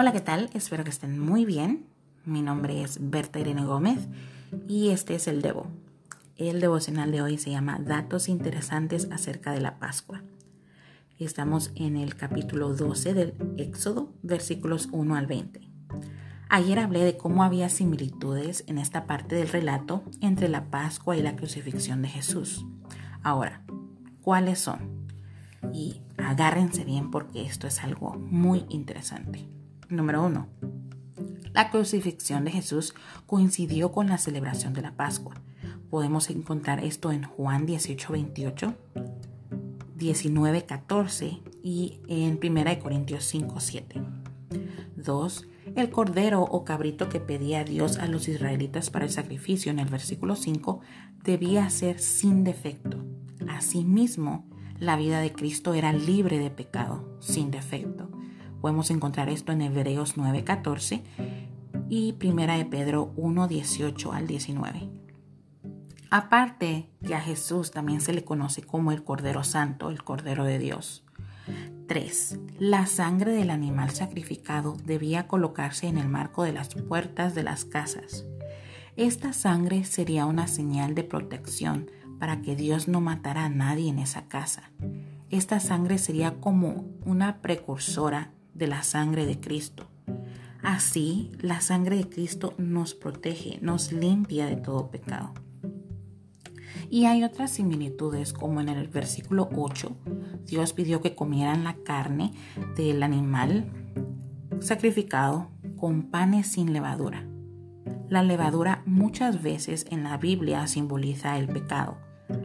Hola, ¿qué tal? Espero que estén muy bien. Mi nombre es Berta Irene Gómez y este es el Devo. El devocional de hoy se llama Datos interesantes acerca de la Pascua. Estamos en el capítulo 12 del Éxodo, versículos 1 al 20. Ayer hablé de cómo había similitudes en esta parte del relato entre la Pascua y la crucifixión de Jesús. Ahora, ¿cuáles son? Y agárrense bien porque esto es algo muy interesante. Número uno. La crucifixión de Jesús coincidió con la celebración de la Pascua. Podemos encontrar esto en Juan 18, 28, 19, 14 y en 1 Corintios 5, 7. 2. El cordero o cabrito que pedía a Dios a los israelitas para el sacrificio en el versículo 5 debía ser sin defecto. Asimismo, la vida de Cristo era libre de pecado, sin defecto. Podemos encontrar esto en Hebreos 9:14 y Primera de Pedro 1:18 al 19. Aparte que a Jesús también se le conoce como el Cordero Santo, el Cordero de Dios. 3. La sangre del animal sacrificado debía colocarse en el marco de las puertas de las casas. Esta sangre sería una señal de protección para que Dios no matara a nadie en esa casa. Esta sangre sería como una precursora de la sangre de Cristo. Así, la sangre de Cristo nos protege, nos limpia de todo pecado. Y hay otras similitudes, como en el versículo 8, Dios pidió que comieran la carne del animal sacrificado con panes sin levadura. La levadura muchas veces en la Biblia simboliza el pecado.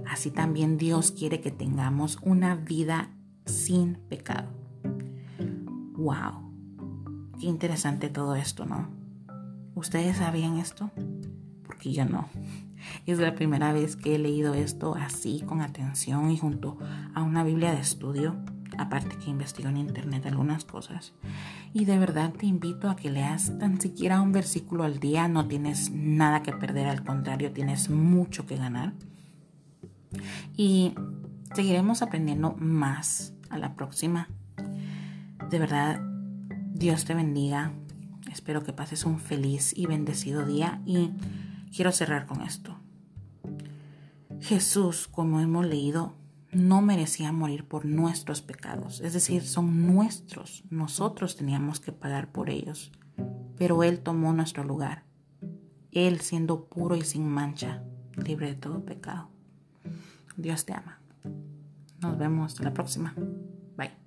Así también Dios quiere que tengamos una vida sin pecado. ¡Wow! Qué interesante todo esto, ¿no? ¿Ustedes sabían esto? Porque yo no. Es la primera vez que he leído esto así, con atención y junto a una Biblia de estudio. Aparte que investigo en internet algunas cosas. Y de verdad te invito a que leas tan siquiera un versículo al día. No tienes nada que perder, al contrario, tienes mucho que ganar. Y seguiremos aprendiendo más a la próxima. De verdad, Dios te bendiga. Espero que pases un feliz y bendecido día y quiero cerrar con esto. Jesús, como hemos leído, no merecía morir por nuestros pecados, es decir, son nuestros, nosotros teníamos que pagar por ellos, pero Él tomó nuestro lugar, Él siendo puro y sin mancha, libre de todo pecado. Dios te ama. Nos vemos la próxima. Bye.